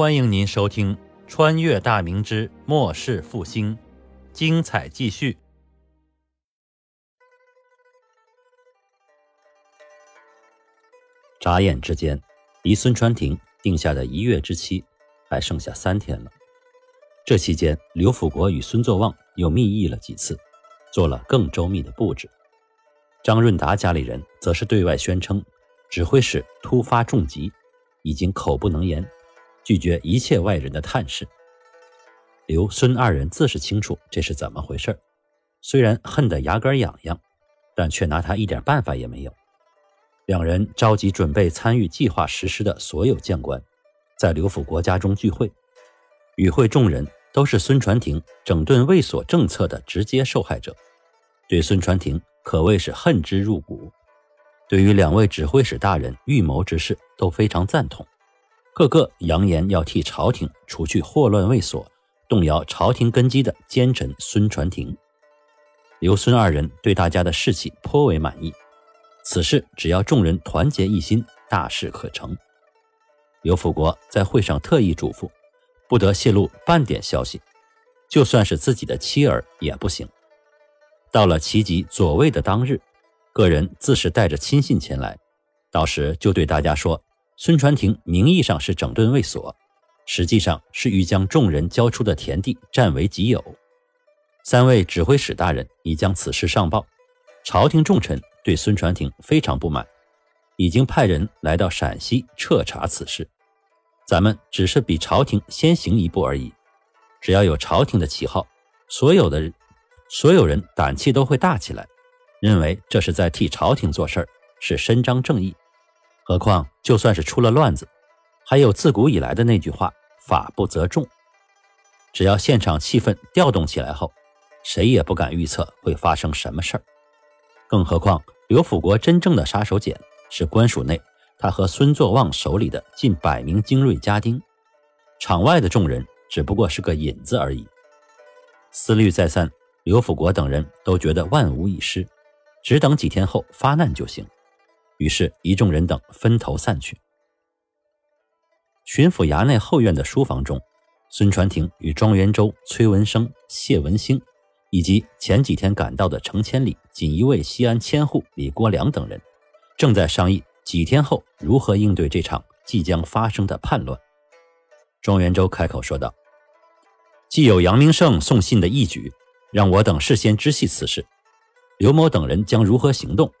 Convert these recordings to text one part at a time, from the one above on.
欢迎您收听《穿越大明之末世复兴》，精彩继续。眨眼之间，离孙传庭定下的一月之期还剩下三天了。这期间，刘辅国与孙作旺又密议了几次，做了更周密的布置。张润达家里人则是对外宣称，指挥使突发重疾，已经口不能言。拒绝一切外人的探视。刘孙二人自是清楚这是怎么回事虽然恨得牙根痒痒，但却拿他一点办法也没有。两人召集准备参与计划实施的所有将官，在刘府国家中聚会。与会众人都是孙传庭整顿卫所政策的直接受害者，对孙传庭可谓是恨之入骨。对于两位指挥使大人预谋之事，都非常赞同。个个扬言要替朝廷除去祸乱未所、动摇朝廷根基的奸臣孙传庭。刘孙二人对大家的士气颇为满意，此事只要众人团结一心，大事可成。刘辅国在会上特意嘱咐，不得泄露半点消息，就算是自己的妻儿也不行。到了齐集左卫的当日，个人自是带着亲信前来，到时就对大家说。孙传庭名义上是整顿卫所，实际上是欲将众人交出的田地占为己有。三位指挥使大人已将此事上报，朝廷重臣对孙传庭非常不满，已经派人来到陕西彻查此事。咱们只是比朝廷先行一步而已，只要有朝廷的旗号，所有的所有人胆气都会大起来，认为这是在替朝廷做事儿，是伸张正义。何况，就算是出了乱子，还有自古以来的那句话“法不责众”。只要现场气氛调动起来后，谁也不敢预测会发生什么事儿。更何况，刘辅国真正的杀手锏是官署内他和孙作旺手里的近百名精锐家丁，场外的众人只不过是个引子而已。思虑再三，刘辅国等人都觉得万无一失，只等几天后发难就行。于是，一众人等分头散去。巡抚衙内后院的书房中，孙传庭与庄元周、崔文生、谢文兴，以及前几天赶到的程千里、锦衣卫西安千户李国良等人，正在商议几天后如何应对这场即将发生的叛乱。庄元周开口说道：“既有杨明胜送信的义举，让我等事先知悉此事，刘某等人将如何行动？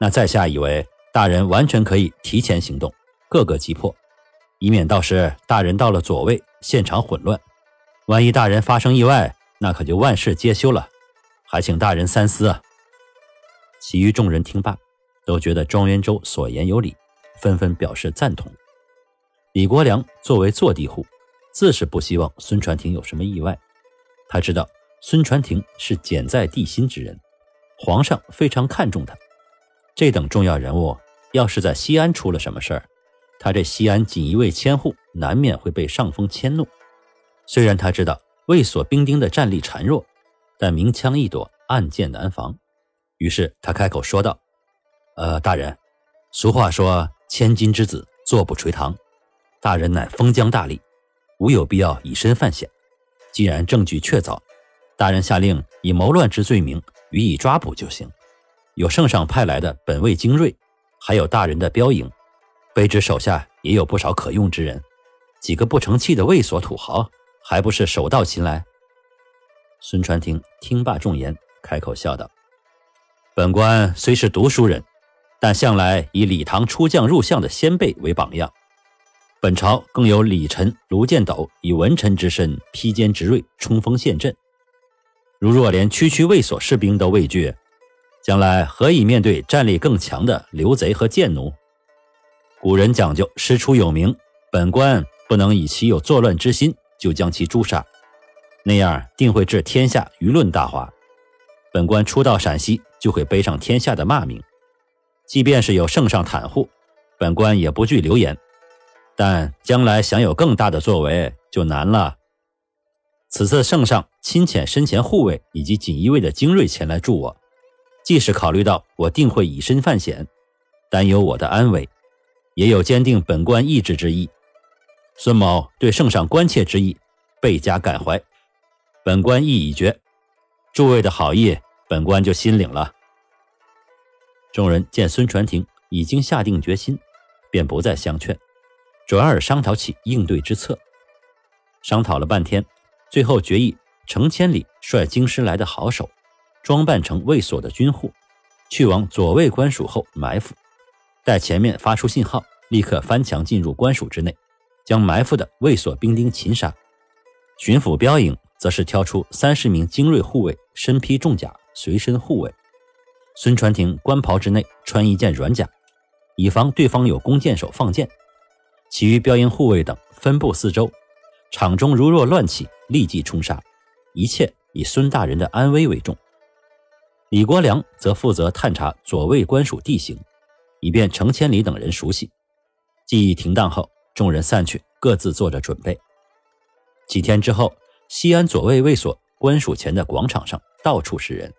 那在下以为。”大人完全可以提前行动，各个击破，以免到时大人到了左卫，现场混乱。万一大人发生意外，那可就万事皆休了。还请大人三思啊！其余众人听罢，都觉得庄元周所言有理，纷纷表示赞同。李国良作为坐地户，自是不希望孙传庭有什么意外。他知道孙传庭是简在帝心之人，皇上非常看重他。这等重要人物，要是在西安出了什么事儿，他这西安锦衣卫千户难免会被上峰迁怒。虽然他知道卫所兵丁的战力孱弱，但明枪易躲，暗箭难防。于是他开口说道：“呃，大人，俗话说千金之子坐不垂堂，大人乃封疆大吏，无有必要以身犯险。既然证据确凿，大人下令以谋乱之罪名予以抓捕就行。”有圣上派来的本卫精锐，还有大人的标营，卑职手下也有不少可用之人。几个不成器的卫所土豪，还不是手到擒来？孙传庭听罢众言，开口笑道：“本官虽是读书人，但向来以李唐出将入相的先辈为榜样。本朝更有李臣卢建斗以文臣之身披坚执锐，冲锋陷阵。如若连区区卫所士兵都畏惧，将来何以面对战力更强的刘贼和贱奴？古人讲究师出有名，本官不能以其有作乱之心就将其诛杀，那样定会致天下舆论大哗。本官初到陕西就会背上天下的骂名。即便是有圣上袒护，本官也不惧流言。但将来想有更大的作为就难了。此次圣上亲遣身前护卫以及锦衣卫的精锐前来助我。既是考虑到我定会以身犯险，担忧我的安危，也有坚定本官意志之意。孙某对圣上关切之意倍加感怀，本官意已决，诸位的好意，本官就心领了。众人见孙传庭已经下定决心，便不再相劝，转而商讨起应对之策。商讨了半天，最后决议：程千里率京师来的好手，装扮成卫所的军户，去往左卫官署后埋伏，待前面发出信号，立刻翻墙进入官署之内，将埋伏的卫所兵丁擒杀。巡抚标营则是挑出三十名精锐护卫，身披重甲，随身护卫。孙传庭官袍之内穿一件软甲，以防对方有弓箭手放箭。其余标营护卫等分布四周，场中如若乱起，立即冲杀。一切以孙大人的安危为重。李国良则负责探查左卫官署地形，以便程千里等人熟悉。记忆停当后，众人散去，各自做着准备。几天之后，西安左卫卫所官署前的广场上到处是人。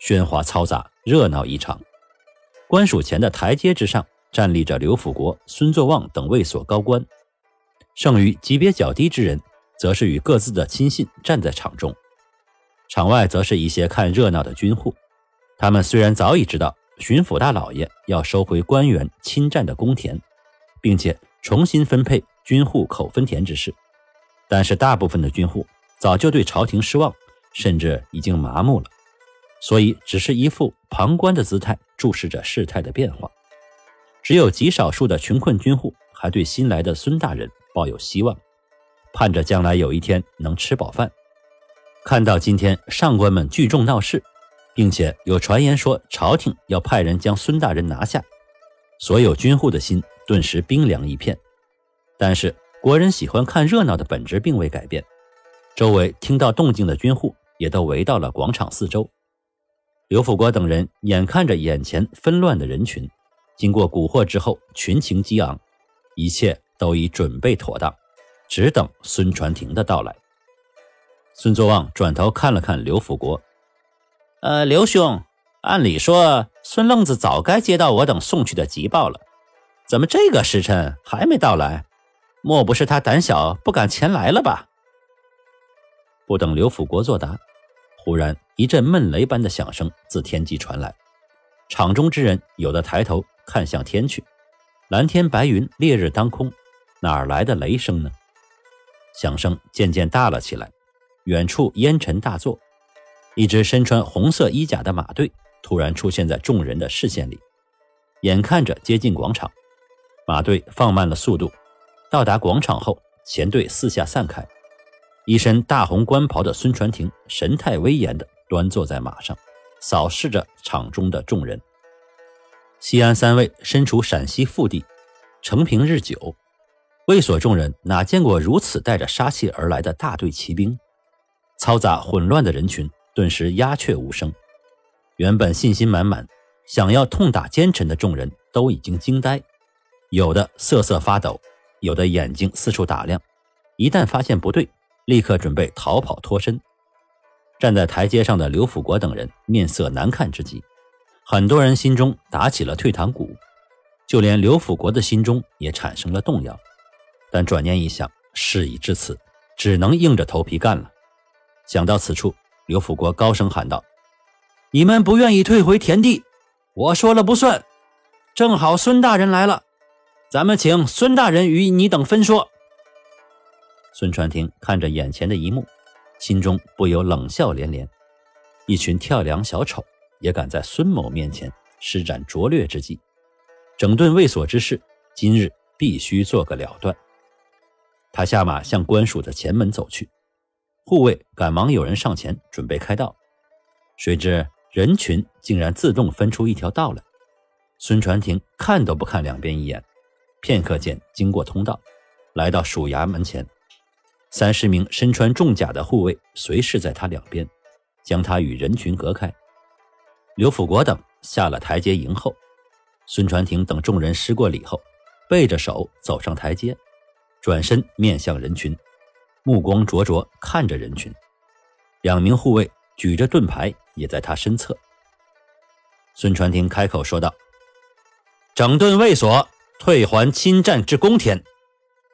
喧哗嘈杂，热闹异常。官署前的台阶之上，站立着刘辅国、孙作旺等卫所高官。剩余级别较低之人，则是与各自的亲信站在场中。场外则是一些看热闹的军户。他们虽然早已知道巡抚大老爷要收回官员侵占的公田，并且重新分配军户口分田之事，但是大部分的军户早就对朝廷失望，甚至已经麻木了。所以，只是一副旁观的姿态，注视着事态的变化。只有极少数的穷困军户还对新来的孙大人抱有希望，盼着将来有一天能吃饱饭。看到今天上官们聚众闹事，并且有传言说朝廷要派人将孙大人拿下，所有军户的心顿时冰凉一片。但是，国人喜欢看热闹的本质并未改变。周围听到动静的军户也都围到了广场四周。刘辅国等人眼看着眼前纷乱的人群，经过蛊惑之后，群情激昂，一切都已准备妥当，只等孙传庭的到来。孙作旺转头看了看刘辅国，呃，刘兄，按理说孙愣子早该接到我等送去的急报了，怎么这个时辰还没到来？莫不是他胆小不敢前来了吧？不等刘辅国作答。忽然，一阵闷雷般的响声自天际传来，场中之人有的抬头看向天去，蓝天白云，烈日当空，哪来的雷声呢？响声渐渐大了起来，远处烟尘大作，一支身穿红色衣甲的马队突然出现在众人的视线里，眼看着接近广场，马队放慢了速度，到达广场后，前队四下散开。一身大红官袍的孙传庭神态威严地端坐在马上，扫视着场中的众人。西安三位身处陕西腹地，承平日久，卫所众人哪见过如此带着杀气而来的大队骑兵？嘈杂混乱的人群顿时鸦雀无声。原本信心满满、想要痛打奸臣的众人都已经惊呆，有的瑟瑟发抖，有的眼睛四处打量，一旦发现不对。立刻准备逃跑脱身。站在台阶上的刘辅国等人面色难看之极，很多人心中打起了退堂鼓，就连刘辅国的心中也产生了动摇。但转念一想，事已至此，只能硬着头皮干了。想到此处，刘辅国高声喊道：“你们不愿意退回田地，我说了不算。正好孙大人来了，咱们请孙大人与你等分说。”孙传庭看着眼前的一幕，心中不由冷笑连连。一群跳梁小丑也敢在孙某面前施展拙劣之计，整顿卫所之事，今日必须做个了断。他下马向官署的前门走去，护卫赶忙有人上前准备开道，谁知人群竟然自动分出一条道来。孙传庭看都不看两边一眼，片刻间经过通道，来到署衙门前。三十名身穿重甲的护卫随侍在他两边，将他与人群隔开。刘辅国等下了台阶迎候。孙传庭等众人施过礼后，背着手走上台阶，转身面向人群，目光灼灼看着人群。两名护卫举着盾牌也在他身侧。孙传庭开口说道：“整顿卫所，退还侵占之公田，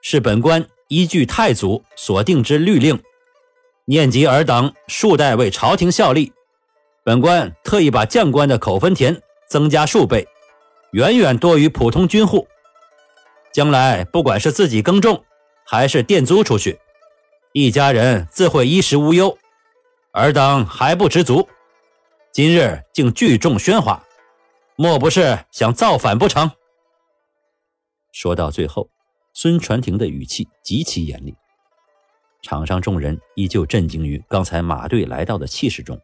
是本官。”依据太祖所定之律令，念及尔等数代为朝廷效力，本官特意把将官的口分田增加数倍，远远多于普通军户。将来不管是自己耕种，还是佃租出去，一家人自会衣食无忧。尔等还不知足，今日竟聚众喧哗，莫不是想造反不成？说到最后，孙传庭的语气极其严厉。场上众人依旧震惊于刚才马队来到的气势中，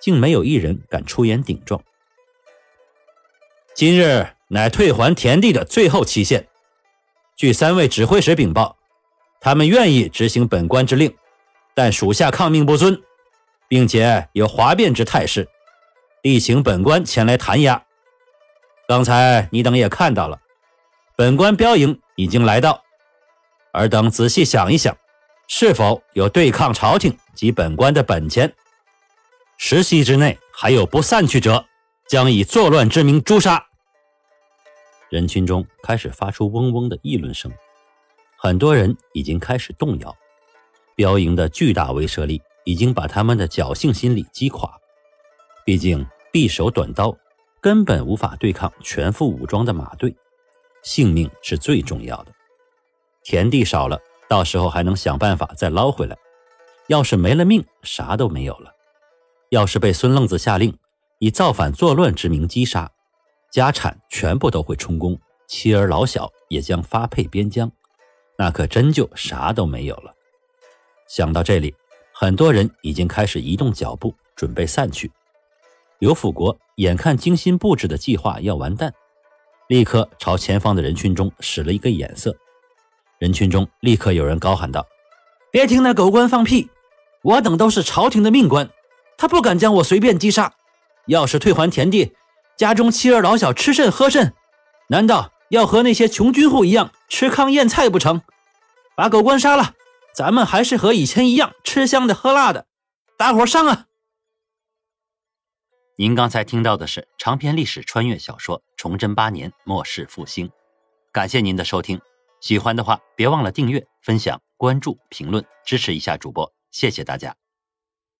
竟没有一人敢出言顶撞。今日乃退还田地的最后期限，据三位指挥使禀报，他们愿意执行本官之令，但属下抗命不遵。并且有哗变之态势，力请本官前来弹压。刚才你等也看到了，本官标营已经来到，尔等仔细想一想，是否有对抗朝廷及本官的本钱？十息之内还有不散去者，将以作乱之名诛杀。人群中开始发出嗡嗡的议论声，很多人已经开始动摇，标营的巨大威慑力。已经把他们的侥幸心理击垮。毕竟匕首短刀根本无法对抗全副武装的马队，性命是最重要的。田地少了，到时候还能想办法再捞回来；要是没了命，啥都没有了。要是被孙愣子下令以造反作乱之名击杀，家产全部都会充公，妻儿老小也将发配边疆，那可真就啥都没有了。想到这里。很多人已经开始移动脚步，准备散去。刘辅国眼看精心布置的计划要完蛋，立刻朝前方的人群中使了一个眼色。人群中立刻有人高喊道：“别听那狗官放屁！我等都是朝廷的命官，他不敢将我随便击杀。要是退还田地，家中妻儿老小吃甚喝甚？难道要和那些穷军户一样吃糠咽菜不成？把狗官杀了！”咱们还是和以前一样吃香的喝辣的，大伙上啊！您刚才听到的是长篇历史穿越小说《崇祯八年末世复兴》，感谢您的收听，喜欢的话别忘了订阅、分享、关注、评论，支持一下主播，谢谢大家。